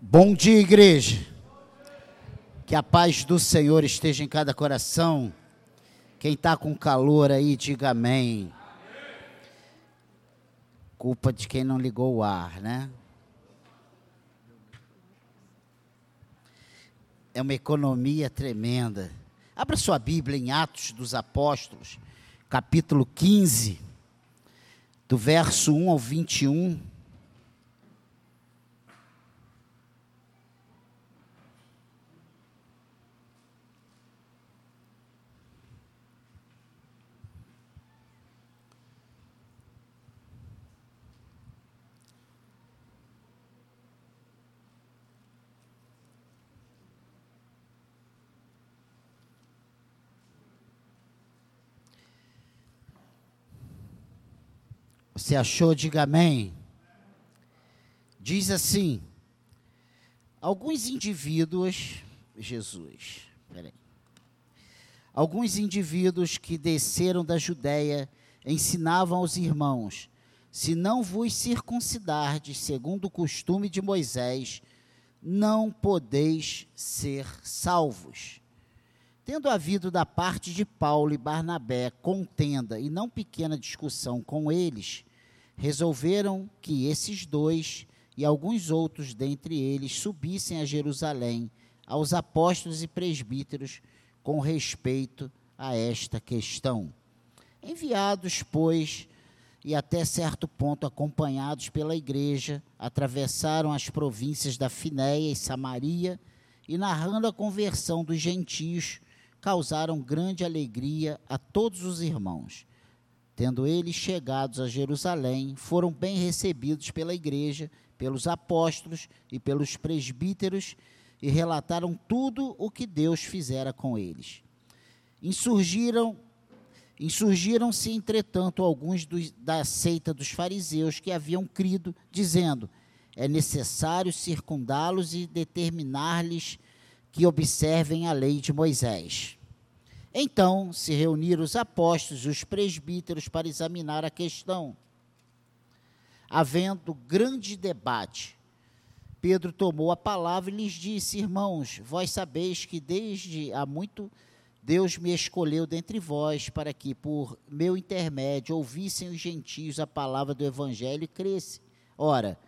Bom dia, igreja. Que a paz do Senhor esteja em cada coração. Quem está com calor aí, diga amém. Culpa de quem não ligou o ar, né? É uma economia tremenda. Abra sua Bíblia em Atos dos Apóstolos, capítulo 15, do verso 1 ao 21. Você achou? Diga amém. Diz assim: alguns indivíduos, Jesus, peraí. Alguns indivíduos que desceram da Judéia ensinavam aos irmãos: se não vos circuncidardes segundo o costume de Moisés, não podeis ser salvos. Tendo havido da parte de Paulo e Barnabé contenda e não pequena discussão com eles, resolveram que esses dois e alguns outros dentre eles subissem a Jerusalém aos apóstolos e presbíteros com respeito a esta questão. Enviados, pois, e até certo ponto acompanhados pela igreja, atravessaram as províncias da Finéia e Samaria e, narrando a conversão dos gentios, causaram grande alegria a todos os irmãos. Tendo eles chegados a Jerusalém, foram bem recebidos pela igreja, pelos apóstolos e pelos presbíteros, e relataram tudo o que Deus fizera com eles. Insurgiram Insurgiram-se, entretanto, alguns dos, da seita dos fariseus que haviam crido, dizendo: é necessário circundá-los e determinar-lhes que observem a lei de Moisés. Então se reuniram os apóstolos e os presbíteros para examinar a questão. Havendo grande debate, Pedro tomou a palavra e lhes disse: Irmãos, vós sabeis que desde há muito Deus me escolheu dentre vós para que, por meu intermédio, ouvissem os gentios a palavra do evangelho e crescem. Ora,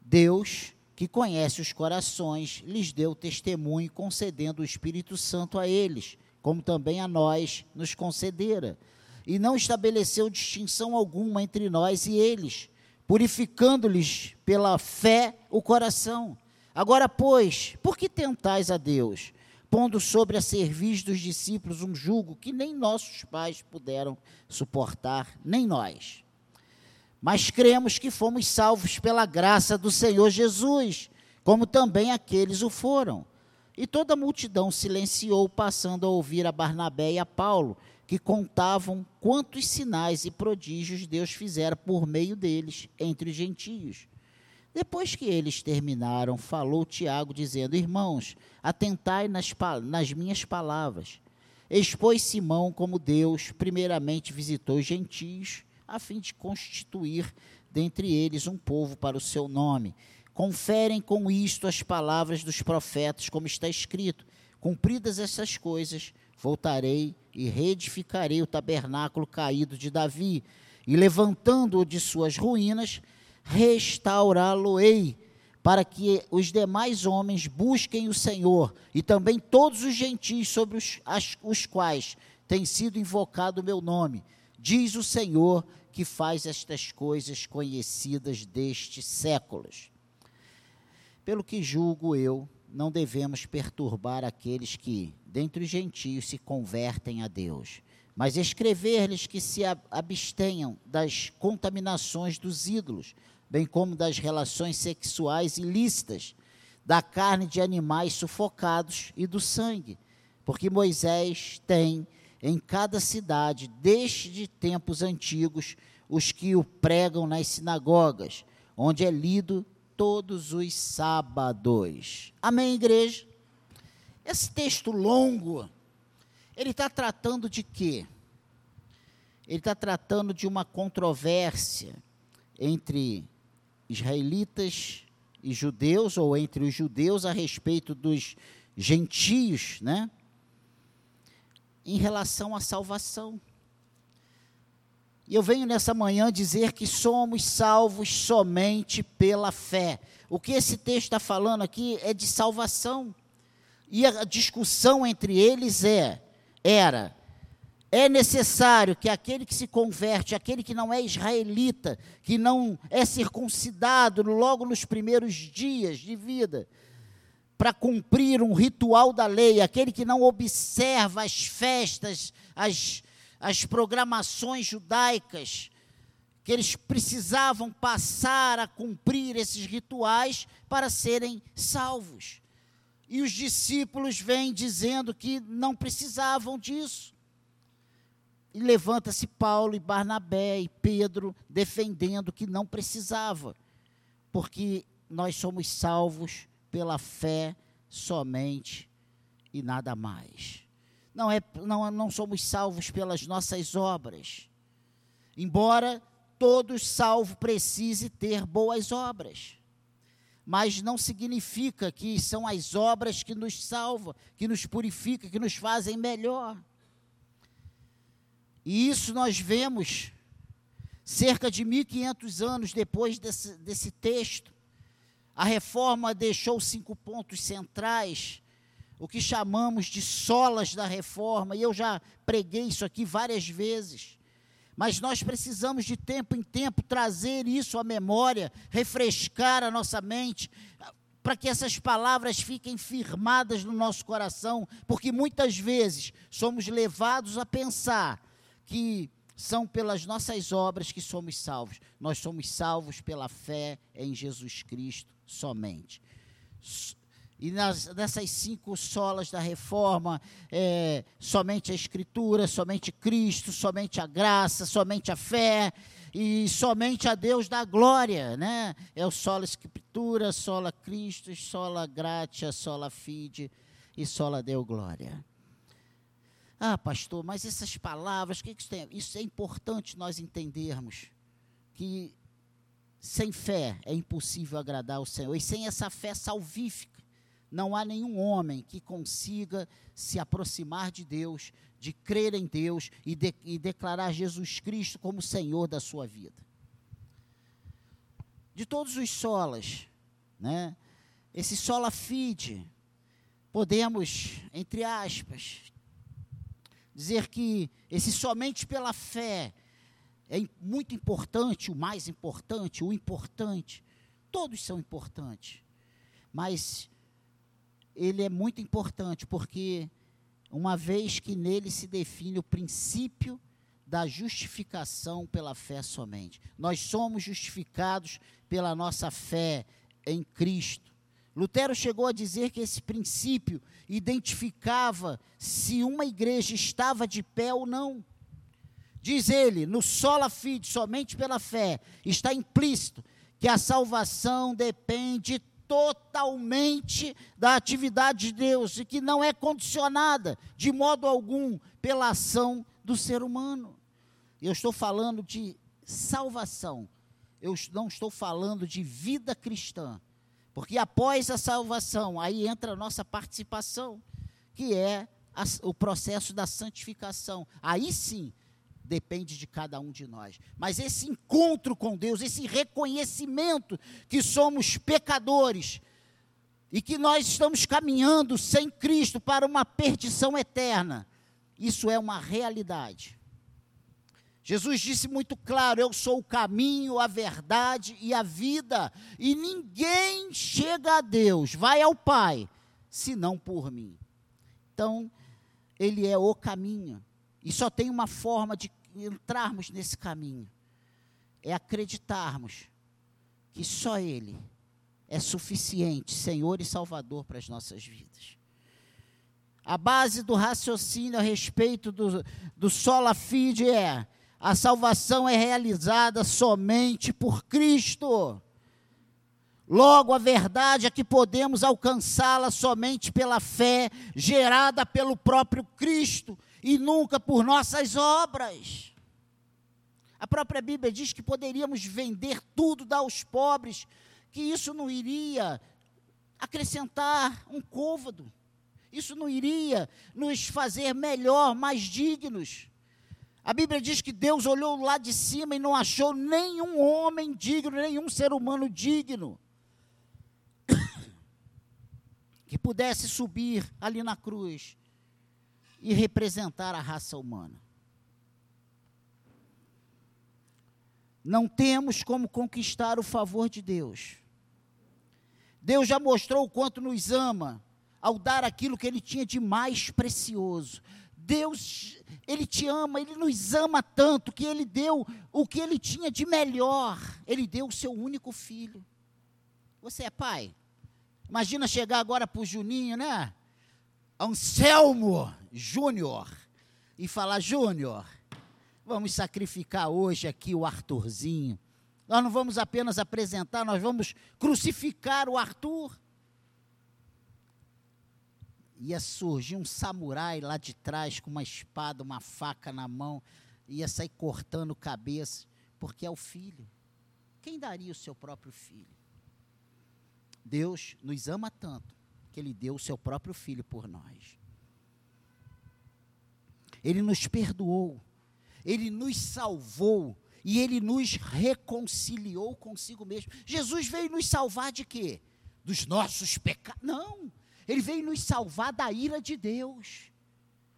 Deus, que conhece os corações, lhes deu testemunho, concedendo o Espírito Santo a eles como também a nós nos concedera, e não estabeleceu distinção alguma entre nós e eles, purificando-lhes pela fé o coração. Agora, pois, por que tentais a Deus, pondo sobre a cerviz dos discípulos um jugo que nem nossos pais puderam suportar, nem nós? Mas cremos que fomos salvos pela graça do Senhor Jesus, como também aqueles o foram. E toda a multidão silenciou, passando a ouvir a Barnabé e a Paulo, que contavam quantos sinais e prodígios Deus fizera por meio deles entre os gentios. Depois que eles terminaram, falou Tiago, dizendo: Irmãos, atentai nas, nas minhas palavras. Expôs Simão como Deus, primeiramente visitou os gentios, a fim de constituir dentre eles um povo para o seu nome Conferem com isto as palavras dos profetas, como está escrito: Cumpridas essas coisas, voltarei e reedificarei o tabernáculo caído de Davi, e levantando-o de suas ruínas, restaurá-lo-ei, para que os demais homens busquem o Senhor, e também todos os gentios sobre os, as, os quais tem sido invocado o meu nome. Diz o Senhor que faz estas coisas conhecidas destes séculos. Pelo que julgo eu, não devemos perturbar aqueles que, dentre os gentios, se convertem a Deus, mas escrever-lhes que se abstenham das contaminações dos ídolos, bem como das relações sexuais ilícitas, da carne de animais sufocados e do sangue, porque Moisés tem em cada cidade, desde tempos antigos, os que o pregam nas sinagogas, onde é lido todos os sábados. Amém, igreja? Esse texto longo, ele está tratando de quê? Ele está tratando de uma controvérsia entre israelitas e judeus, ou entre os judeus, a respeito dos gentios, né? Em relação à salvação. E eu venho nessa manhã dizer que somos salvos somente pela fé. O que esse texto está falando aqui é de salvação. E a discussão entre eles é, era, é necessário que aquele que se converte, aquele que não é israelita, que não é circuncidado logo nos primeiros dias de vida, para cumprir um ritual da lei, aquele que não observa as festas, as, as programações judaicas, que eles precisavam passar a cumprir esses rituais para serem salvos. E os discípulos vêm dizendo que não precisavam disso. E levanta-se Paulo e Barnabé e Pedro defendendo que não precisava, porque nós somos salvos pela fé somente e nada mais. Não, é, não, não somos salvos pelas nossas obras. Embora todos salvo precise ter boas obras mas não significa que são as obras que nos salvam, que nos purificam, que nos fazem melhor. E isso nós vemos cerca de 1500 anos depois desse, desse texto. A reforma deixou cinco pontos centrais, o que chamamos de solas da reforma, e eu já preguei isso aqui várias vezes. Mas nós precisamos de tempo em tempo trazer isso à memória, refrescar a nossa mente, para que essas palavras fiquem firmadas no nosso coração, porque muitas vezes somos levados a pensar que são pelas nossas obras que somos salvos. Nós somos salvos pela fé em Jesus Cristo somente. E nas, nessas cinco solas da reforma, é, somente a Escritura, somente Cristo, somente a graça, somente a fé e somente a Deus da glória, né? É o sola Escritura, sola Cristo, sola gratia, sola fide e sola Deu glória. Ah, pastor, mas essas palavras, o que, que isso tem? Isso é importante nós entendermos que sem fé é impossível agradar o Senhor e sem essa fé salvífica não há nenhum homem que consiga se aproximar de Deus, de crer em Deus e, de, e declarar Jesus Cristo como Senhor da sua vida. De todos os solas, né? Esse sola fide, podemos, entre aspas, dizer que esse somente pela fé é muito importante, o mais importante, o importante. Todos são importantes. Mas ele é muito importante, porque uma vez que nele se define o princípio da justificação pela fé somente. Nós somos justificados pela nossa fé em Cristo. Lutero chegou a dizer que esse princípio identificava se uma igreja estava de pé ou não. Diz ele, no sola fide, somente pela fé, está implícito que a salvação depende totalmente da atividade de Deus e que não é condicionada de modo algum pela ação do ser humano. Eu estou falando de salvação, eu não estou falando de vida cristã, porque após a salvação, aí entra a nossa participação, que é o processo da santificação. Aí sim, depende de cada um de nós. Mas esse encontro com Deus, esse reconhecimento que somos pecadores e que nós estamos caminhando sem Cristo para uma perdição eterna, isso é uma realidade. Jesus disse muito claro: Eu sou o caminho, a verdade e a vida, e ninguém chega a Deus, vai ao Pai, senão por mim. Então, Ele é o caminho, e só tem uma forma de entrarmos nesse caminho é acreditarmos que só Ele é suficiente, Senhor e Salvador para as nossas vidas. A base do raciocínio a respeito do, do sola fide é: a salvação é realizada somente por Cristo. Logo, a verdade é que podemos alcançá-la somente pela fé gerada pelo próprio Cristo e nunca por nossas obras. A própria Bíblia diz que poderíamos vender tudo, dar aos pobres, que isso não iria acrescentar um côvado. Isso não iria nos fazer melhor, mais dignos. A Bíblia diz que Deus olhou lá de cima e não achou nenhum homem digno, nenhum ser humano digno que pudesse subir ali na cruz e representar a raça humana. Não temos como conquistar o favor de Deus. Deus já mostrou o quanto nos ama ao dar aquilo que ele tinha de mais precioso. Deus, ele te ama, ele nos ama tanto que ele deu o que ele tinha de melhor. Ele deu o seu único filho. Você é pai? Imagina chegar agora para o Juninho, né? Anselmo Júnior e falar: Júnior, vamos sacrificar hoje aqui o Arthurzinho. Nós não vamos apenas apresentar, nós vamos crucificar o Arthur. Ia surgir um samurai lá de trás com uma espada, uma faca na mão, ia sair cortando cabeça, porque é o filho. Quem daria o seu próprio filho? Deus nos ama tanto que Ele deu o seu próprio filho por nós. Ele nos perdoou, Ele nos salvou e Ele nos reconciliou consigo mesmo. Jesus veio nos salvar de quê? Dos nossos pecados? Não, Ele veio nos salvar da ira de Deus.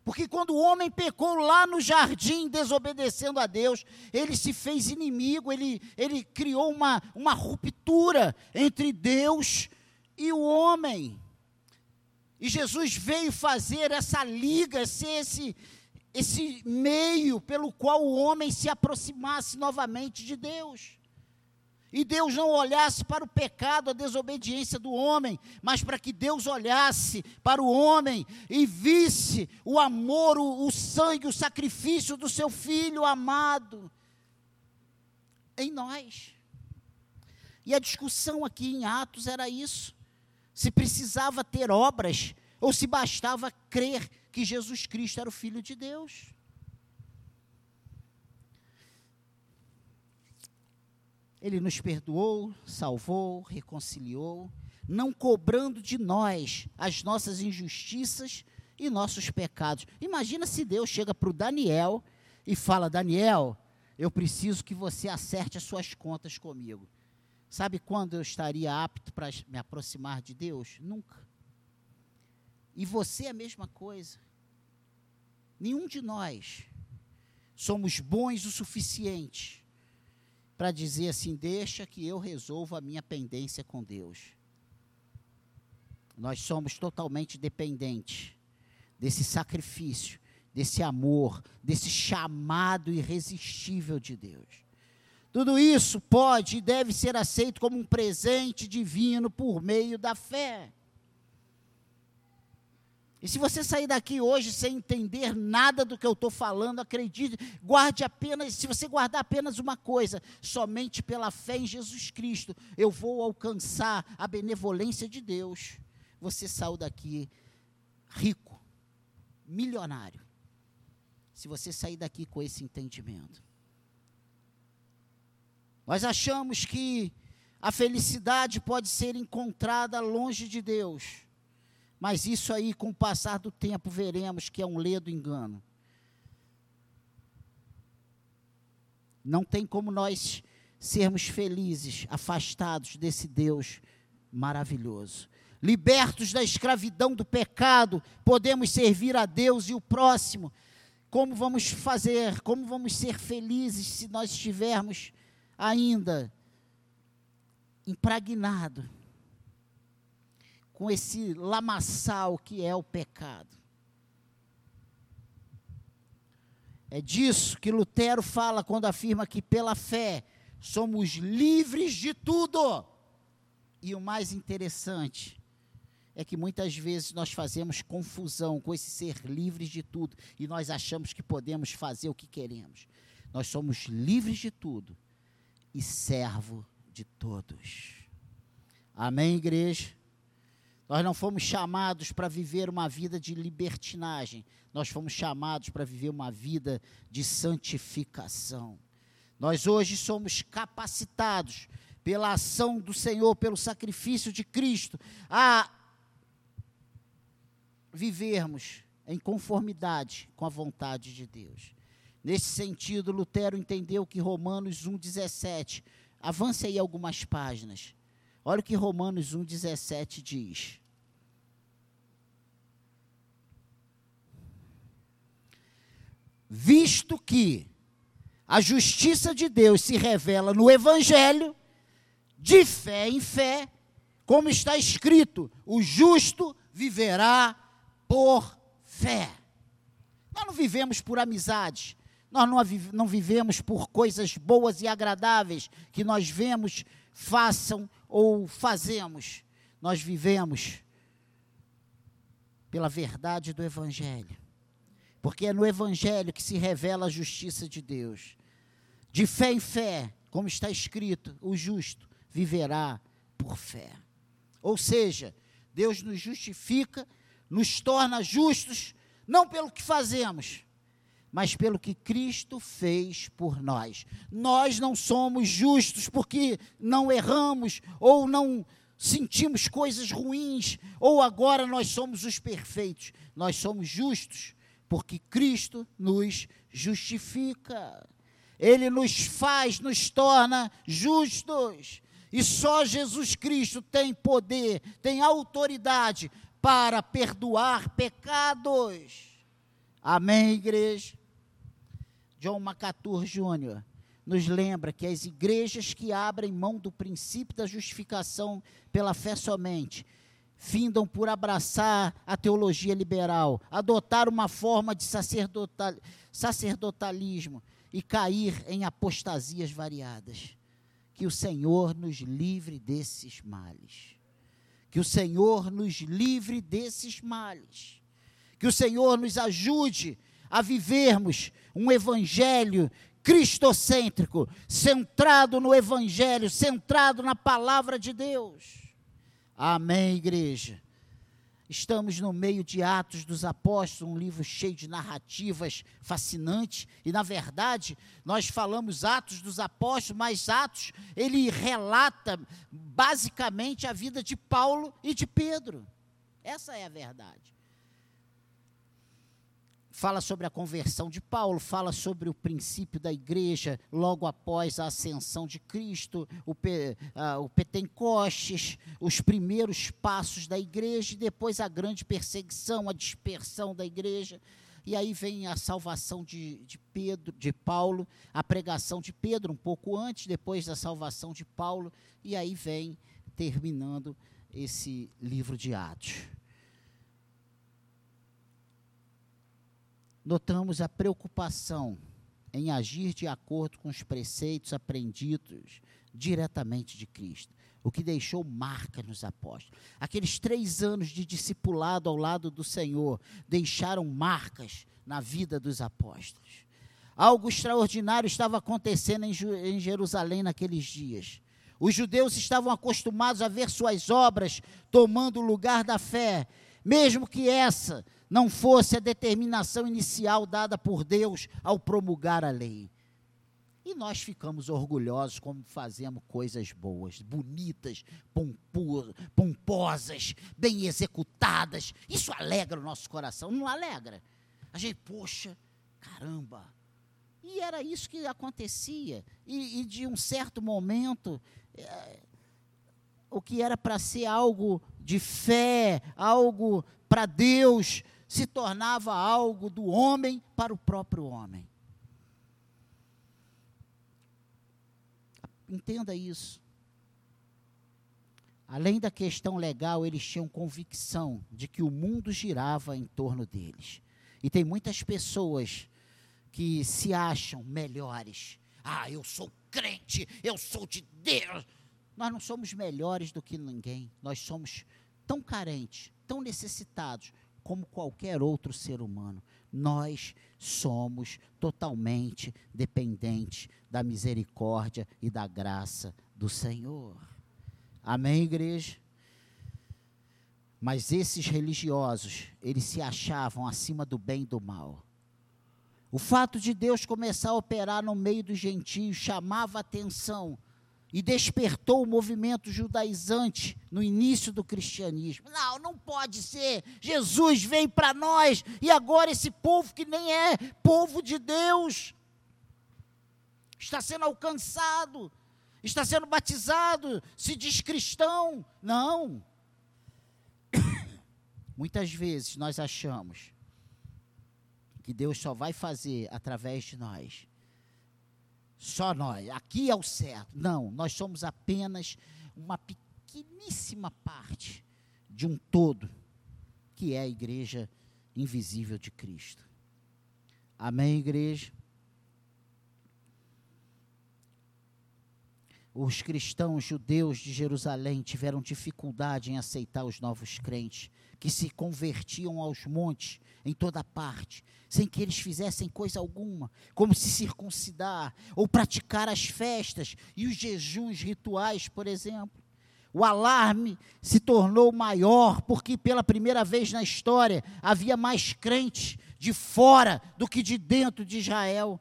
Porque quando o homem pecou lá no jardim, desobedecendo a Deus, ele se fez inimigo, ele, ele criou uma, uma ruptura entre Deus e o homem. E Jesus veio fazer essa liga, ser esse, esse meio pelo qual o homem se aproximasse novamente de Deus e Deus não olhasse para o pecado, a desobediência do homem, mas para que Deus olhasse para o homem e visse o amor, o, o sangue, o sacrifício do seu filho amado em nós. E a discussão aqui em Atos era isso: se precisava ter obras ou se bastava crer que Jesus Cristo era o Filho de Deus. Ele nos perdoou, salvou, reconciliou, não cobrando de nós as nossas injustiças e nossos pecados. Imagina se Deus chega para o Daniel e fala: Daniel, eu preciso que você acerte as suas contas comigo. Sabe quando eu estaria apto para me aproximar de Deus? Nunca. E você é a mesma coisa. Nenhum de nós somos bons o suficiente para dizer assim: deixa que eu resolva a minha pendência com Deus. Nós somos totalmente dependentes desse sacrifício, desse amor, desse chamado irresistível de Deus. Tudo isso pode e deve ser aceito como um presente divino por meio da fé. E se você sair daqui hoje sem entender nada do que eu estou falando, acredite, guarde apenas, se você guardar apenas uma coisa, somente pela fé em Jesus Cristo, eu vou alcançar a benevolência de Deus. Você saiu daqui rico, milionário. Se você sair daqui com esse entendimento. Nós achamos que a felicidade pode ser encontrada longe de Deus. Mas isso aí, com o passar do tempo, veremos que é um ledo engano. Não tem como nós sermos felizes, afastados desse Deus maravilhoso. Libertos da escravidão do pecado, podemos servir a Deus e o próximo. Como vamos fazer? Como vamos ser felizes se nós estivermos ainda impregnados com esse lamaçal que é o pecado. É disso que Lutero fala quando afirma que pela fé somos livres de tudo. E o mais interessante é que muitas vezes nós fazemos confusão com esse ser livres de tudo e nós achamos que podemos fazer o que queremos. Nós somos livres de tudo e servo de todos. Amém, igreja? Nós não fomos chamados para viver uma vida de libertinagem, nós fomos chamados para viver uma vida de santificação. Nós hoje somos capacitados pela ação do Senhor, pelo sacrifício de Cristo, a vivermos em conformidade com a vontade de Deus. Nesse sentido, Lutero entendeu que Romanos 1,17, avance aí algumas páginas. Olha o que Romanos 1,17 diz. Visto que a justiça de Deus se revela no Evangelho, de fé em fé, como está escrito: o justo viverá por fé. Nós não vivemos por amizade, nós não, não vivemos por coisas boas e agradáveis que nós vemos, façam ou fazemos. Nós vivemos pela verdade do Evangelho. Porque é no Evangelho que se revela a justiça de Deus. De fé em fé, como está escrito, o justo viverá por fé. Ou seja, Deus nos justifica, nos torna justos, não pelo que fazemos, mas pelo que Cristo fez por nós. Nós não somos justos porque não erramos ou não sentimos coisas ruins, ou agora nós somos os perfeitos. Nós somos justos porque Cristo nos justifica. Ele nos faz, nos torna justos. E só Jesus Cristo tem poder, tem autoridade para perdoar pecados. Amém, igreja? John MacArthur Jr. nos lembra que as igrejas que abrem mão do princípio da justificação pela fé somente findam por abraçar a teologia liberal, adotar uma forma de sacerdotal, sacerdotalismo e cair em apostasias variadas. Que o Senhor nos livre desses males. Que o Senhor nos livre desses males. Que o Senhor nos ajude a vivermos um evangelho cristocêntrico, centrado no evangelho, centrado na palavra de Deus. Amém, igreja. Estamos no meio de Atos dos Apóstolos, um livro cheio de narrativas fascinantes, e na verdade, nós falamos Atos dos Apóstolos, mas Atos, ele relata basicamente a vida de Paulo e de Pedro. Essa é a verdade fala sobre a conversão de Paulo, fala sobre o princípio da igreja logo após a ascensão de Cristo, o, uh, o Pentecostes, os primeiros passos da igreja e depois a grande perseguição, a dispersão da igreja. E aí vem a salvação de, de Pedro, de Paulo, a pregação de Pedro um pouco antes, depois da salvação de Paulo, e aí vem terminando esse livro de Atos. Notamos a preocupação em agir de acordo com os preceitos aprendidos diretamente de Cristo, o que deixou marca nos apóstolos. Aqueles três anos de discipulado ao lado do Senhor deixaram marcas na vida dos apóstolos. Algo extraordinário estava acontecendo em, Jerusalém naqueles dias. Os judeus estavam acostumados a ver suas obras tomando o lugar da fé, mesmo que essa não fosse a determinação inicial dada por Deus ao promulgar a lei. E nós ficamos orgulhosos como fazemos coisas boas, bonitas, pomposas, bem executadas. Isso alegra o nosso coração, não alegra? A gente, poxa, caramba. E era isso que acontecia. E, e de um certo momento, é, o que era para ser algo de fé, algo para Deus, se tornava algo do homem para o próprio homem. Entenda isso. Além da questão legal, eles tinham convicção de que o mundo girava em torno deles. E tem muitas pessoas que se acham melhores. Ah, eu sou crente, eu sou de Deus. Nós não somos melhores do que ninguém. Nós somos tão carentes, tão necessitados como qualquer outro ser humano. Nós somos totalmente dependentes da misericórdia e da graça do Senhor. Amém, igreja? Mas esses religiosos, eles se achavam acima do bem e do mal. O fato de Deus começar a operar no meio dos gentios chamava atenção e despertou o movimento judaizante no início do cristianismo. Não, não pode ser. Jesus veio para nós e agora esse povo que nem é povo de Deus está sendo alcançado, está sendo batizado, se diz cristão. Não. Muitas vezes nós achamos que Deus só vai fazer através de nós só nós, aqui é o certo. Não, nós somos apenas uma pequeníssima parte de um todo, que é a igreja invisível de Cristo. Amém, igreja? Os cristãos judeus de Jerusalém tiveram dificuldade em aceitar os novos crentes, que se convertiam aos montes em toda parte, sem que eles fizessem coisa alguma, como se circuncidar ou praticar as festas e os jejuns rituais, por exemplo. O alarme se tornou maior porque pela primeira vez na história havia mais crentes de fora do que de dentro de Israel.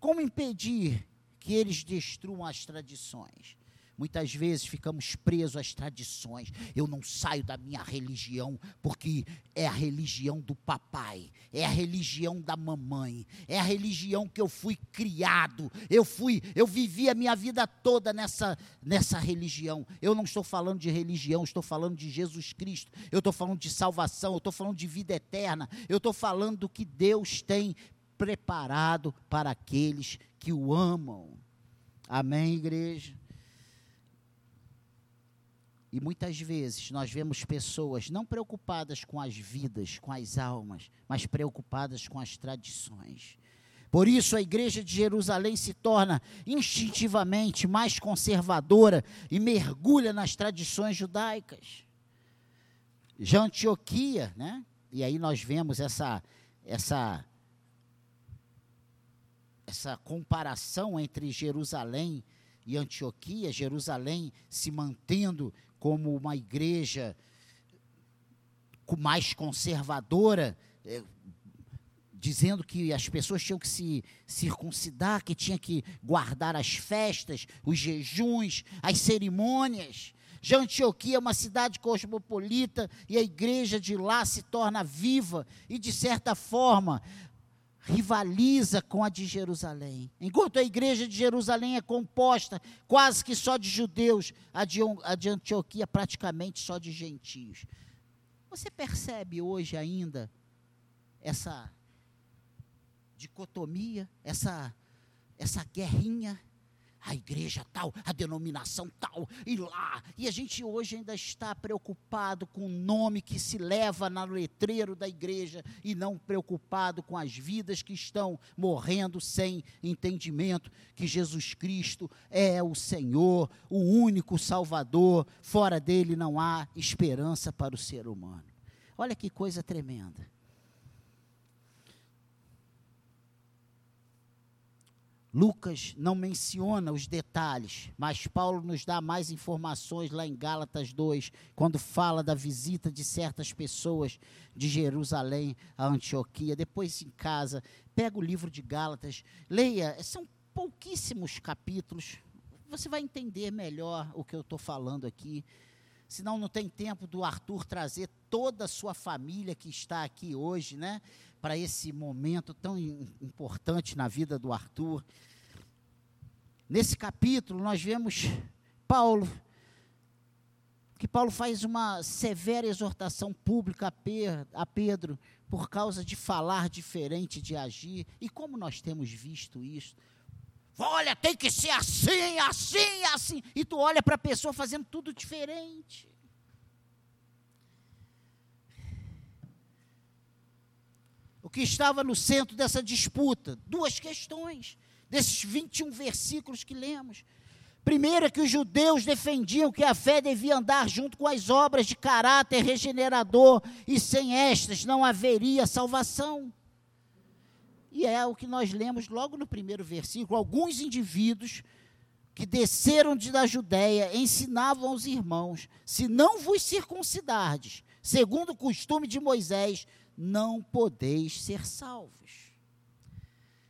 Como impedir que eles destruam as tradições? Muitas vezes ficamos presos às tradições. Eu não saio da minha religião porque é a religião do papai, é a religião da mamãe, é a religião que eu fui criado. Eu fui, eu vivi a minha vida toda nessa nessa religião. Eu não estou falando de religião, estou falando de Jesus Cristo. Eu estou falando de salvação, eu estou falando de vida eterna. Eu estou falando do que Deus tem preparado para aqueles que o amam. Amém, igreja. E muitas vezes nós vemos pessoas não preocupadas com as vidas, com as almas, mas preocupadas com as tradições. Por isso a igreja de Jerusalém se torna instintivamente mais conservadora e mergulha nas tradições judaicas. Já Antioquia, né? E aí nós vemos essa essa essa comparação entre Jerusalém e Antioquia, Jerusalém se mantendo como uma igreja mais conservadora, é, dizendo que as pessoas tinham que se circuncidar, que tinha que guardar as festas, os jejuns, as cerimônias. Já Antioquia é uma cidade cosmopolita e a igreja de lá se torna viva e, de certa forma, rivaliza com a de Jerusalém. Enquanto a igreja de Jerusalém é composta quase que só de judeus, a de, a de Antioquia praticamente só de gentios. Você percebe hoje ainda essa dicotomia, essa, essa guerrinha a igreja tal, a denominação tal, e lá. E a gente hoje ainda está preocupado com o nome que se leva no letreiro da igreja e não preocupado com as vidas que estão morrendo sem entendimento que Jesus Cristo é o Senhor, o único Salvador, fora dele não há esperança para o ser humano. Olha que coisa tremenda. Lucas não menciona os detalhes, mas Paulo nos dá mais informações lá em Gálatas 2, quando fala da visita de certas pessoas de Jerusalém a Antioquia. Depois em casa, pega o livro de Gálatas, leia, são pouquíssimos capítulos, você vai entender melhor o que eu estou falando aqui. Senão não tem tempo do Arthur trazer toda a sua família que está aqui hoje, né? para esse momento tão importante na vida do Arthur. Nesse capítulo, nós vemos Paulo, que Paulo faz uma severa exortação pública a Pedro por causa de falar diferente, de agir. E como nós temos visto isso? Olha, tem que ser assim, assim, assim. E tu olha para a pessoa fazendo tudo diferente. O que estava no centro dessa disputa? Duas questões, desses 21 versículos que lemos. Primeiro é que os judeus defendiam que a fé devia andar junto com as obras de caráter regenerador, e sem estas não haveria salvação. E é o que nós lemos logo no primeiro versículo. Alguns indivíduos que desceram de da Judéia ensinavam aos irmãos: se não vos circuncidardes, segundo o costume de Moisés, não podeis ser salvos.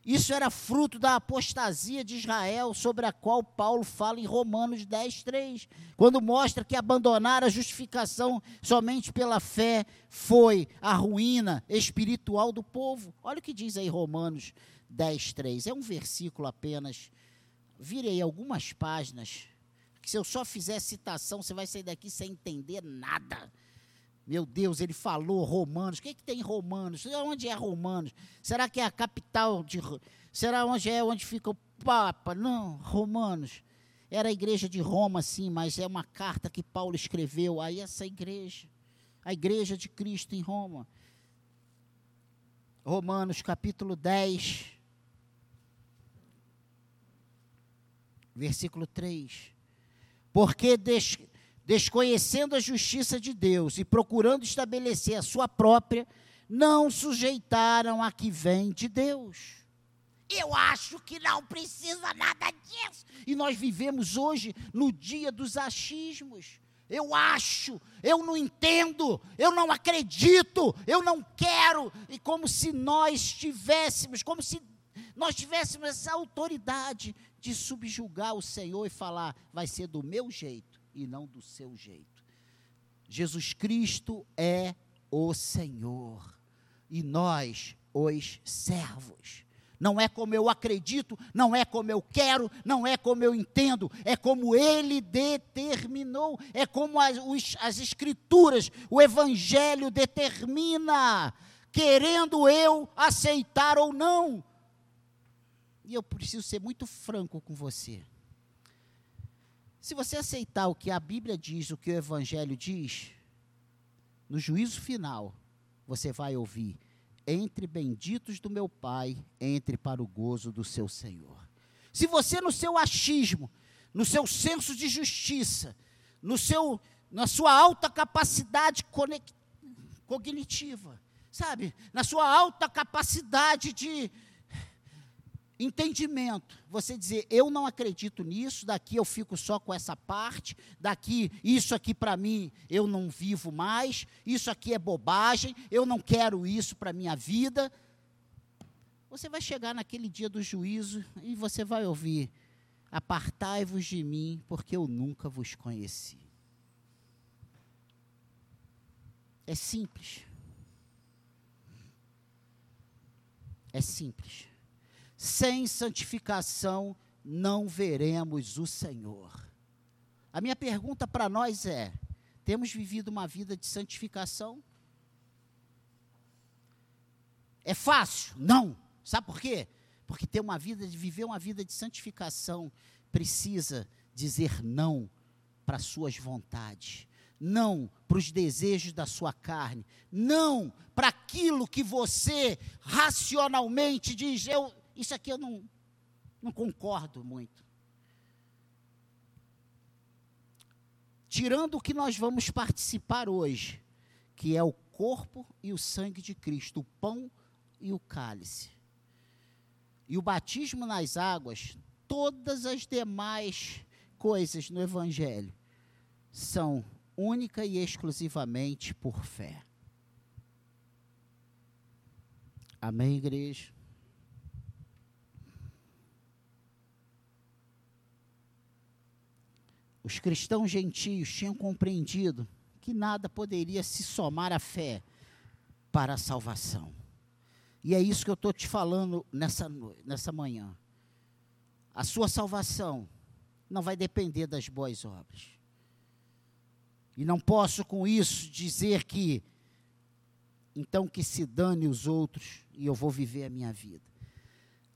Isso era fruto da apostasia de Israel, sobre a qual Paulo fala em Romanos 10, 3, quando mostra que abandonar a justificação somente pela fé foi a ruína espiritual do povo. Olha o que diz aí Romanos 10, 3. É um versículo apenas. Virei algumas páginas. Que se eu só fizer citação, você vai sair daqui sem entender nada. Meu Deus, ele falou Romanos. O que, é que tem Romanos? Onde é Romanos? Será que é a capital de. Será onde é onde fica o Papa? Não, Romanos. Era a igreja de Roma, sim, mas é uma carta que Paulo escreveu a essa igreja. A igreja de Cristo em Roma. Romanos capítulo 10, versículo 3. Porque des, desconhecendo a justiça de Deus e procurando estabelecer a sua própria, não sujeitaram a que vem de Deus. Eu acho que não precisa nada disso. E nós vivemos hoje no dia dos achismos. Eu acho, eu não entendo, eu não acredito, eu não quero. E como se nós tivéssemos, como se nós tivéssemos essa autoridade de subjugar o Senhor e falar, vai ser do meu jeito e não do seu jeito. Jesus Cristo é o Senhor e nós os servos. Não é como eu acredito, não é como eu quero, não é como eu entendo, é como ele determinou, é como as, os, as Escrituras, o Evangelho determina, querendo eu aceitar ou não. E eu preciso ser muito franco com você. Se você aceitar o que a Bíblia diz, o que o Evangelho diz, no juízo final, você vai ouvir: entre benditos do meu Pai, entre para o gozo do seu Senhor. Se você, no seu achismo, no seu senso de justiça, no seu, na sua alta capacidade cognitiva, sabe, na sua alta capacidade de entendimento. Você dizer, eu não acredito nisso, daqui eu fico só com essa parte, daqui, isso aqui para mim eu não vivo mais, isso aqui é bobagem, eu não quero isso para a minha vida. Você vai chegar naquele dia do juízo e você vai ouvir: Apartai-vos de mim, porque eu nunca vos conheci. É simples. É simples. Sem santificação não veremos o Senhor. A minha pergunta para nós é: temos vivido uma vida de santificação? É fácil? Não. Sabe por quê? Porque ter uma vida de viver uma vida de santificação precisa dizer não para suas vontades, não para os desejos da sua carne, não para aquilo que você racionalmente diz, eu, isso aqui eu não, não concordo muito. Tirando o que nós vamos participar hoje, que é o corpo e o sangue de Cristo, o pão e o cálice. E o batismo nas águas, todas as demais coisas no Evangelho são única e exclusivamente por fé. Amém, igreja? Os cristãos gentios tinham compreendido que nada poderia se somar à fé para a salvação. E é isso que eu estou te falando nessa, nessa manhã. A sua salvação não vai depender das boas obras. E não posso com isso dizer que, então que se dane os outros e eu vou viver a minha vida.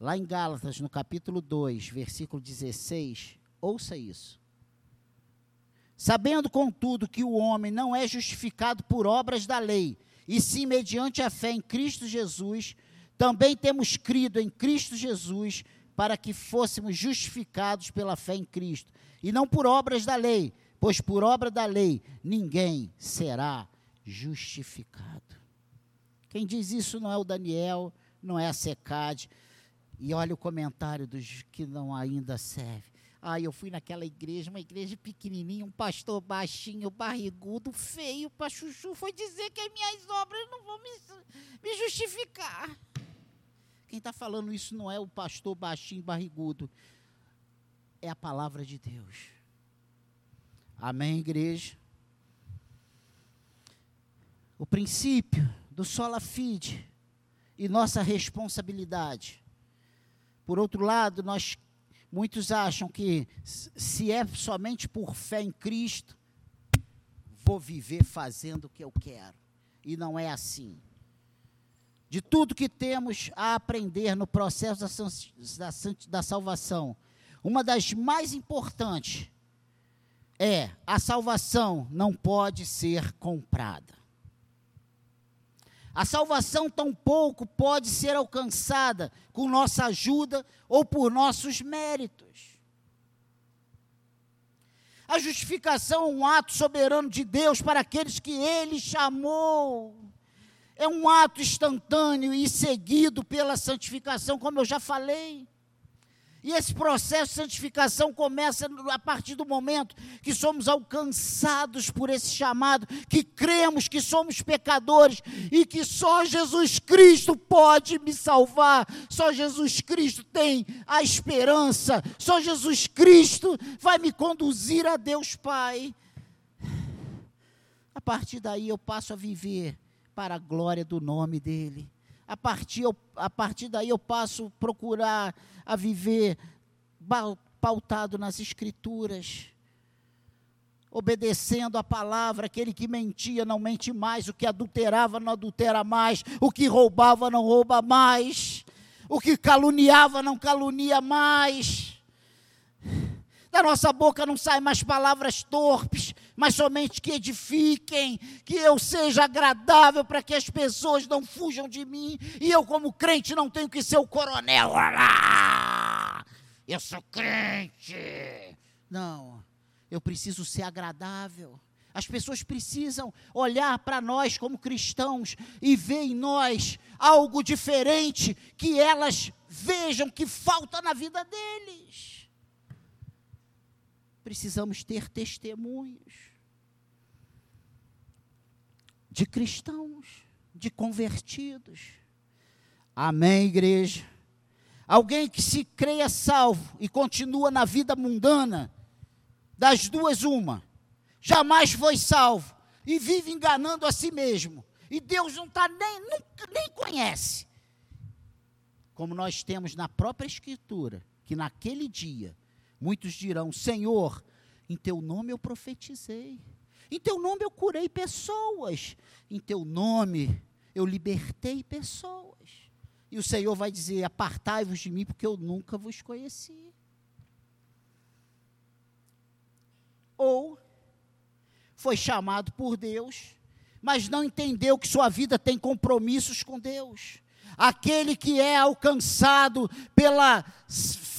Lá em Gálatas, no capítulo 2, versículo 16, ouça isso. Sabendo, contudo, que o homem não é justificado por obras da lei, e sim mediante a fé em Cristo Jesus, também temos crido em Cristo Jesus para que fôssemos justificados pela fé em Cristo, e não por obras da lei, pois por obra da lei ninguém será justificado. Quem diz isso não é o Daniel, não é a Secade, e olha o comentário dos que não ainda servem. Ah, eu fui naquela igreja, uma igreja pequenininha, um pastor baixinho, barrigudo, feio para chuchu, foi dizer que as minhas obras não vão me, me justificar. quem está falando isso não é o pastor baixinho, barrigudo. É a palavra de Deus. Amém, igreja? O princípio do sola fide e nossa responsabilidade. Por outro lado, nós muitos acham que se é somente por fé em Cristo, vou viver fazendo o que eu quero. E não é assim. De tudo que temos a aprender no processo da, da, salvação, uma das mais importantes é a salvação não pode ser comprada. A salvação tampouco pode ser alcançada com nossa ajuda ou por nossos méritos. A justificação é um ato soberano de Deus para aqueles que Ele chamou. É um ato instantâneo e seguido pela santificação, como eu já falei. E esse processo de santificação começa a partir do momento que somos alcançados por esse chamado, que cremos que somos pecadores e que só Jesus Cristo pode me salvar, só Jesus Cristo tem a esperança, só Jesus Cristo vai me conduzir a Deus Pai. A partir daí eu passo a viver para a glória do nome dEle. A partir, a partir daí eu passo a procurar a viver pautado nas Escrituras, obedecendo a palavra, aquele que mentia não mente mais, o que adulterava não adultera mais, o que roubava não rouba mais, o que caluniava não calunia mais. Da nossa boca não saem mais palavras torpes, mas somente que edifiquem, que eu seja agradável para que as pessoas não fujam de mim. E eu, como crente, não tenho que ser o coronel. Eu sou crente. Não, eu preciso ser agradável. As pessoas precisam olhar para nós como cristãos e ver em nós algo diferente que elas vejam que falta na vida deles precisamos ter testemunhos de cristãos, de convertidos. Amém, igreja? Alguém que se creia salvo e continua na vida mundana, das duas, uma, jamais foi salvo e vive enganando a si mesmo. E Deus não está nem, nunca, nem conhece. Como nós temos na própria Escritura, que naquele dia Muitos dirão: Senhor, em teu nome eu profetizei, em teu nome eu curei pessoas, em teu nome eu libertei pessoas. E o Senhor vai dizer: Apartai-vos de mim, porque eu nunca vos conheci. Ou foi chamado por Deus, mas não entendeu que sua vida tem compromissos com Deus. Aquele que é alcançado pela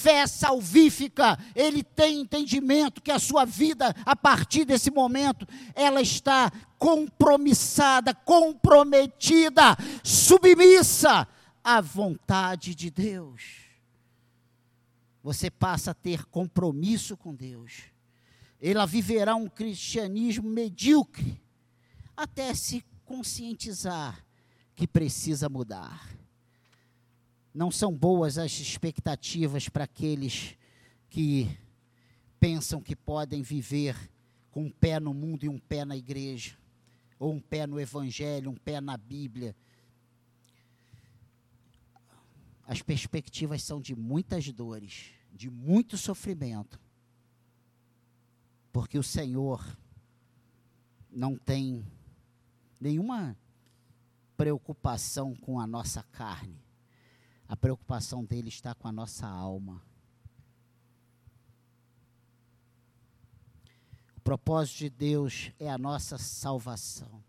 fé salvífica, ele tem entendimento que a sua vida, a partir desse momento, ela está compromissada, comprometida, submissa à vontade de Deus. Você passa a ter compromisso com Deus. Ela viverá um cristianismo medíocre até se conscientizar que precisa mudar não são boas as expectativas para aqueles que pensam que podem viver com um pé no mundo e um pé na igreja, ou um pé no evangelho, um pé na Bíblia. As perspectivas são de muitas dores, de muito sofrimento, porque o Senhor não tem nenhuma preocupação com a nossa carne. A preocupação dele está com a nossa alma. O propósito de Deus é a nossa salvação.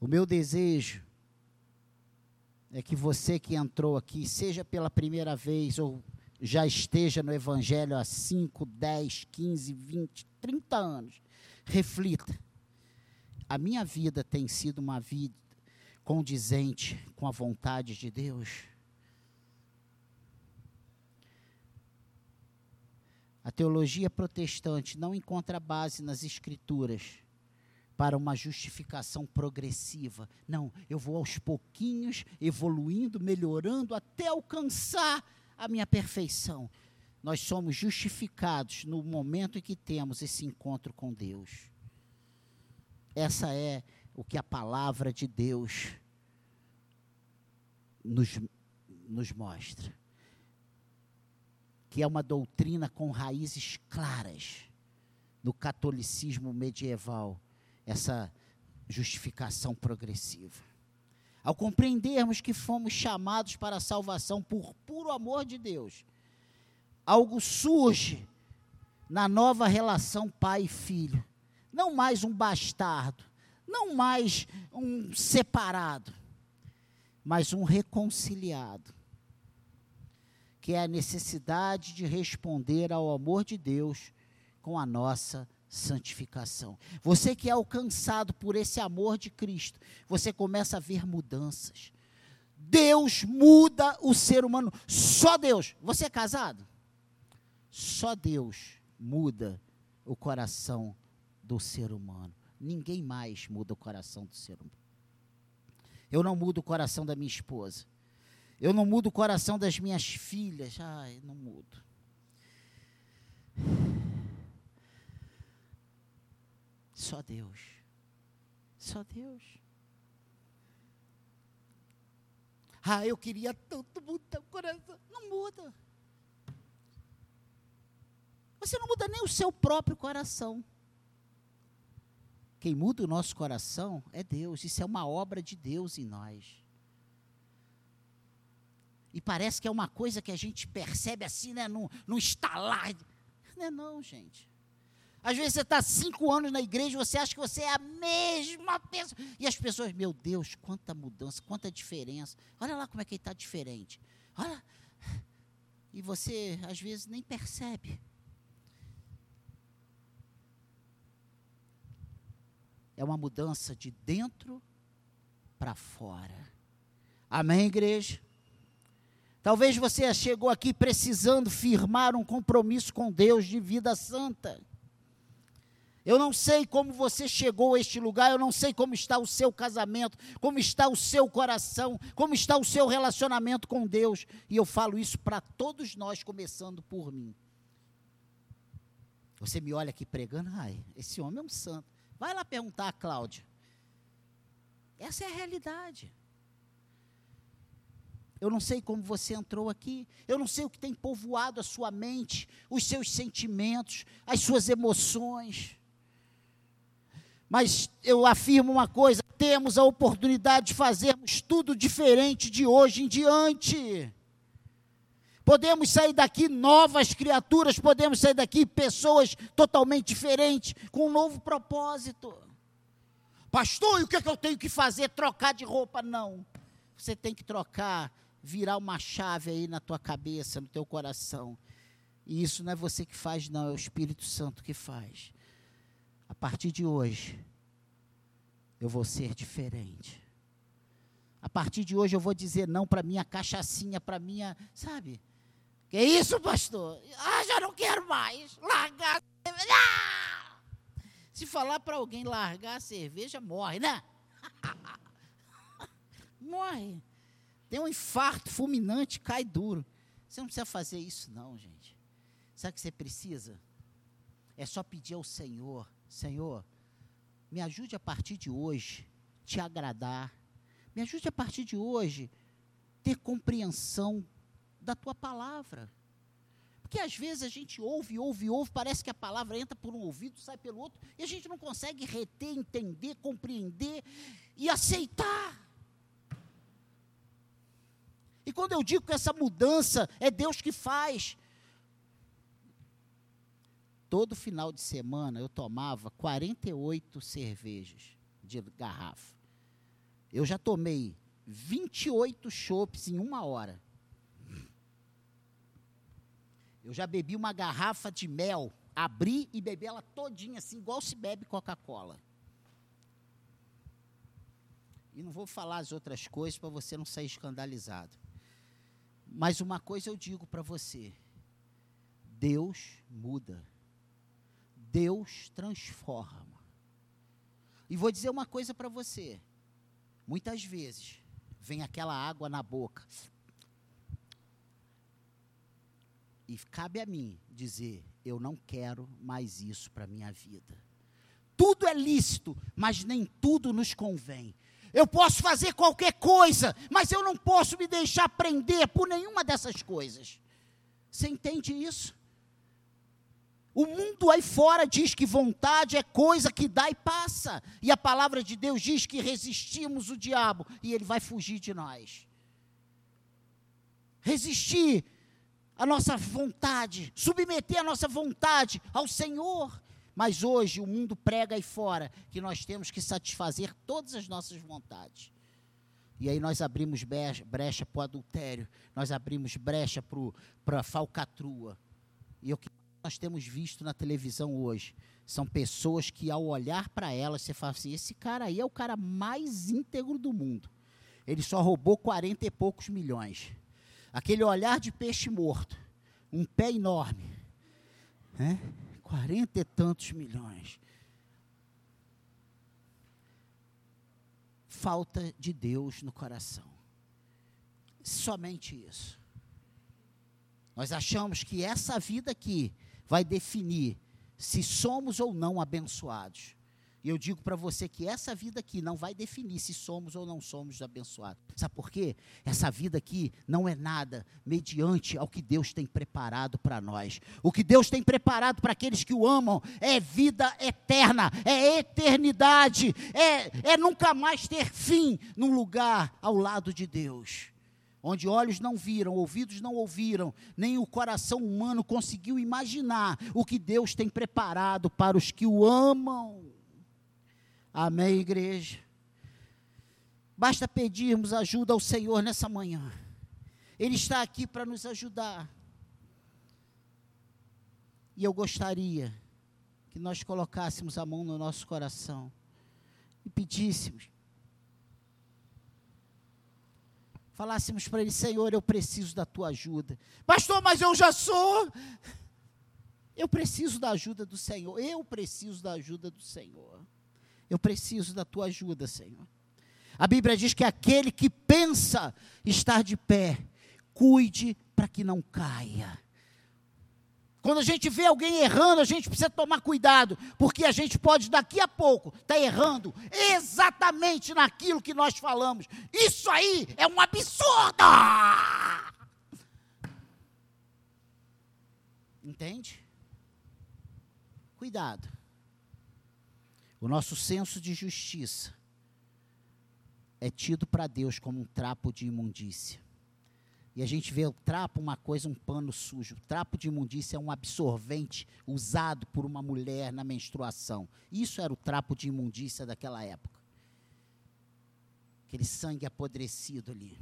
O meu desejo é que você que entrou aqui, seja pela primeira vez ou já esteja no Evangelho há 5, 10, 15, 20, 30 anos, reflita. A minha vida tem sido uma vida condizente com a vontade de Deus. A teologia protestante não encontra base nas Escrituras para uma justificação progressiva. Não, eu vou aos pouquinhos evoluindo, melhorando até alcançar a minha perfeição. Nós somos justificados no momento em que temos esse encontro com Deus. Essa é o que a palavra de Deus nos, nos mostra. Que é uma doutrina com raízes claras no catolicismo medieval essa justificação progressiva. Ao compreendermos que fomos chamados para a salvação por puro amor de Deus, algo surge na nova relação pai e filho. Não mais um bastardo, não mais um separado, mas um reconciliado. Que é a necessidade de responder ao amor de Deus com a nossa santificação. Você que é alcançado por esse amor de Cristo, você começa a ver mudanças. Deus muda o ser humano. Só Deus. Você é casado? Só Deus muda o coração do ser humano. Ninguém mais muda o coração do ser humano. Eu não mudo o coração da minha esposa. Eu não mudo o coração das minhas filhas. Ai, não mudo. Só Deus. Só Deus. Ah, eu queria tanto mudar o coração. Não muda. Você não muda nem o seu próprio coração. Quem muda o nosso coração é Deus. Isso é uma obra de Deus em nós. E parece que é uma coisa que a gente percebe assim, né? Num, num estalar. Não é não, gente. Às vezes você está cinco anos na igreja e você acha que você é a mesma pessoa. E as pessoas, meu Deus, quanta mudança, quanta diferença. Olha lá como é que ele está diferente. Olha. E você, às vezes, nem percebe. É uma mudança de dentro para fora. Amém, igreja? Talvez você chegou aqui precisando firmar um compromisso com Deus de vida santa. Eu não sei como você chegou a este lugar, eu não sei como está o seu casamento, como está o seu coração, como está o seu relacionamento com Deus. E eu falo isso para todos nós, começando por mim. Você me olha aqui pregando, ai, esse homem é um santo. Vai lá perguntar a Cláudia. Essa é a realidade. Eu não sei como você entrou aqui. Eu não sei o que tem povoado a sua mente, os seus sentimentos, as suas emoções. Mas eu afirmo uma coisa: temos a oportunidade de fazermos tudo diferente de hoje em diante. Podemos sair daqui novas criaturas, podemos sair daqui pessoas totalmente diferentes, com um novo propósito. Pastor, e o que, é que eu tenho que fazer? Trocar de roupa? Não. Você tem que trocar, virar uma chave aí na tua cabeça, no teu coração. E isso não é você que faz, não, é o Espírito Santo que faz a partir de hoje, eu vou ser diferente. A partir de hoje eu vou dizer não para minha cachaçinha, para minha, sabe? Que isso, pastor? Ah, já não quero mais. Largar. Ah! Se falar para alguém largar a cerveja, morre, né? morre. Tem um infarto fulminante, cai duro. Você não precisa fazer isso, não, gente. Sabe o que você precisa? É só pedir ao Senhor Senhor, me ajude a partir de hoje te agradar. Me ajude a partir de hoje ter compreensão da tua palavra. Porque às vezes a gente ouve, ouve, ouve, parece que a palavra entra por um ouvido, sai pelo outro, e a gente não consegue reter, entender, compreender e aceitar. E quando eu digo que essa mudança é Deus que faz, todo final de semana eu tomava 48 cervejas de garrafa. Eu já tomei 28 chopes em uma hora. Eu já bebi uma garrafa de mel, abri e bebi ela todinha, assim, igual se bebe Coca-Cola. E não vou falar as outras coisas para você não sair escandalizado. Mas uma coisa eu digo para você: Deus muda. Deus transforma. E vou dizer uma coisa para você. Muitas vezes vem aquela água na boca. E cabe a mim dizer: eu não quero mais isso para a minha vida. Tudo é lícito, mas nem tudo nos convém. Eu posso fazer qualquer coisa, mas eu não posso me deixar prender por nenhuma dessas coisas. Você entende isso? O mundo aí fora diz que vontade é coisa que dá e passa. E a palavra de Deus diz que resistimos o diabo e ele vai fugir de nós. Resistir a nossa vontade, submeter a nossa vontade ao Senhor. Mas hoje o mundo prega aí fora que nós temos que satisfazer todas as nossas vontades. E aí nós abrimos brecha para o adultério, nós abrimos brecha para a falcatrua. E o que nós temos visto na televisão hoje são pessoas que, ao olhar para elas, você fala assim: esse cara aí é o cara mais íntegro do mundo. Ele só roubou 40 e poucos milhões. Aquele olhar de peixe morto, um pé enorme. Né? Quarenta e tantos milhões. Falta de Deus no coração. Somente isso. Nós achamos que essa vida aqui vai definir se somos ou não abençoados. E eu digo para você que essa vida aqui não vai definir se somos ou não somos abençoados. Sabe por quê? Essa vida aqui não é nada mediante ao que Deus tem preparado para nós. O que Deus tem preparado para aqueles que o amam é vida eterna, é eternidade, é, é nunca mais ter fim num lugar ao lado de Deus onde olhos não viram, ouvidos não ouviram, nem o coração humano conseguiu imaginar o que Deus tem preparado para os que o amam. Amém, igreja? Basta pedirmos ajuda ao Senhor nessa manhã. Ele está aqui para nos ajudar. E eu gostaria que nós colocássemos a mão no nosso coração e pedíssemos. Falássemos para ele, Senhor, eu preciso da tua ajuda. Pastor, mas eu já sou. Eu preciso da ajuda do Senhor. Eu preciso da ajuda do Senhor. Eu preciso da tua ajuda, Senhor. A Bíblia diz que aquele que pensa estar de pé, cuide para que não caia. Quando a gente vê alguém errando, a gente precisa tomar cuidado, porque a gente pode daqui a pouco estar tá errando exatamente naquilo que nós falamos. Isso aí é um absurdo! Entende? Cuidado o nosso senso de justiça é tido para Deus como um trapo de imundícia. E a gente vê o trapo uma coisa, um pano sujo. O trapo de imundícia é um absorvente usado por uma mulher na menstruação. Isso era o trapo de imundícia daquela época. Aquele sangue apodrecido ali.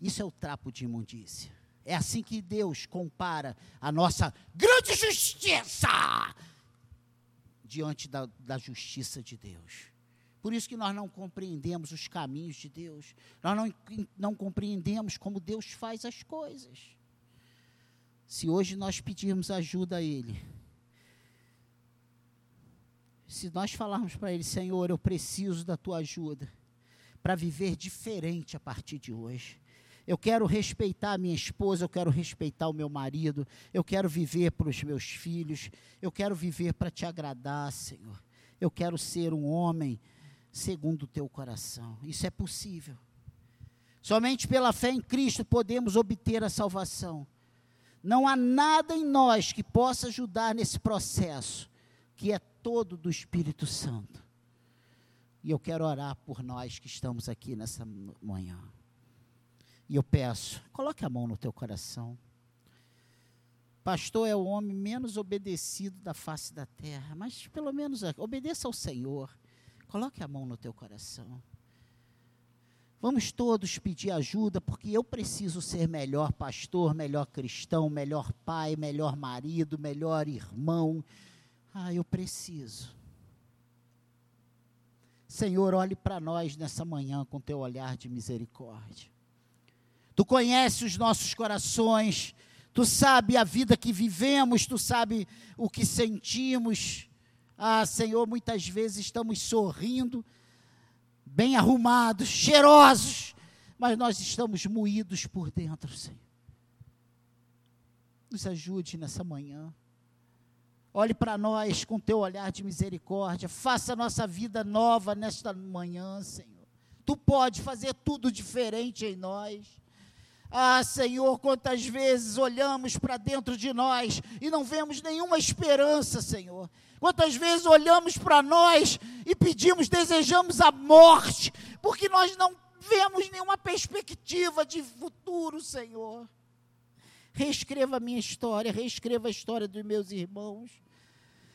Isso é o trapo de imundícia. É assim que Deus compara a nossa grande justiça diante da, da justiça de Deus. Por isso que nós não compreendemos os caminhos de Deus. Nós não, não compreendemos como Deus faz as coisas. Se hoje nós pedirmos ajuda a Ele, se nós falarmos para Ele, Senhor, eu preciso da tua ajuda para viver diferente a partir de hoje. Eu quero respeitar a minha esposa, eu quero respeitar o meu marido, eu quero viver para os meus filhos, eu quero viver para te agradar, Senhor. Eu quero ser um homem segundo o teu coração. Isso é possível. Somente pela fé em Cristo podemos obter a salvação. Não há nada em nós que possa ajudar nesse processo, que é todo do Espírito Santo. E eu quero orar por nós que estamos aqui nessa manhã. E eu peço, coloque a mão no teu coração. Pastor é o homem menos obedecido da face da terra, mas pelo menos obedeça ao Senhor. Coloque a mão no teu coração. Vamos todos pedir ajuda, porque eu preciso ser melhor pastor, melhor cristão, melhor pai, melhor marido, melhor irmão. Ah, eu preciso. Senhor, olhe para nós nessa manhã com teu olhar de misericórdia. Tu conheces os nossos corações, tu sabe a vida que vivemos, tu sabe o que sentimos. Ah, Senhor, muitas vezes estamos sorrindo, bem arrumados, cheirosos, mas nós estamos moídos por dentro, Senhor. Nos ajude nessa manhã. Olhe para nós com teu olhar de misericórdia. Faça a nossa vida nova nesta manhã, Senhor. Tu pode fazer tudo diferente em nós. Ah, Senhor, quantas vezes olhamos para dentro de nós e não vemos nenhuma esperança, Senhor. Quantas vezes olhamos para nós e pedimos, desejamos a morte, porque nós não vemos nenhuma perspectiva de futuro, Senhor. Reescreva a minha história, reescreva a história dos meus irmãos.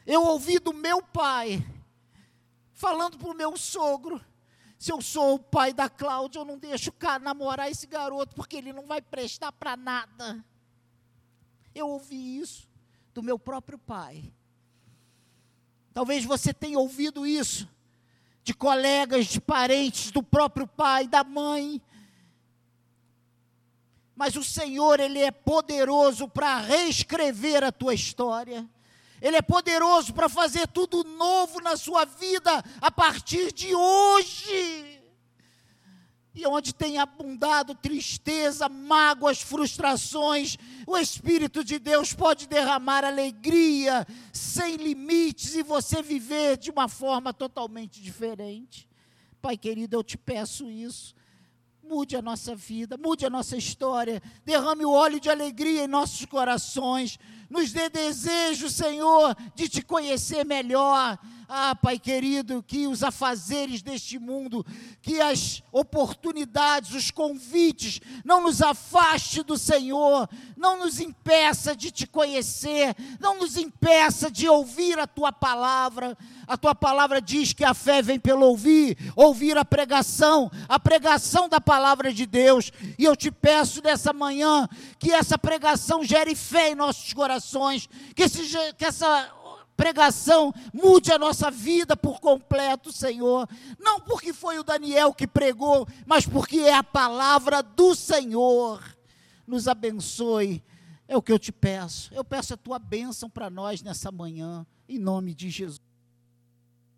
Eu ouvi do meu pai, falando para o meu sogro, se eu sou o pai da Cláudia, eu não deixo namorar esse garoto, porque ele não vai prestar para nada. Eu ouvi isso do meu próprio pai. Talvez você tenha ouvido isso de colegas, de parentes, do próprio pai, da mãe. Mas o Senhor, Ele é poderoso para reescrever a tua história. Ele é poderoso para fazer tudo novo na sua vida a partir de hoje. E onde tem abundado tristeza, mágoas, frustrações, o Espírito de Deus pode derramar alegria sem limites e você viver de uma forma totalmente diferente. Pai querido, eu te peço isso. Mude a nossa vida, mude a nossa história, derrame o óleo de alegria em nossos corações, nos dê desejo, Senhor, de te conhecer melhor. Ah, Pai querido, que os afazeres deste mundo, que as oportunidades, os convites, não nos afaste do Senhor, não nos impeça de te conhecer, não nos impeça de ouvir a tua palavra. A tua palavra diz que a fé vem pelo ouvir, ouvir a pregação, a pregação da palavra de Deus. E eu te peço nessa manhã que essa pregação gere fé em nossos corações, que, esse, que essa pregação mude a nossa vida por completo, Senhor. Não porque foi o Daniel que pregou, mas porque é a palavra do Senhor. Nos abençoe. É o que eu te peço. Eu peço a tua bênção para nós nessa manhã, em nome de Jesus.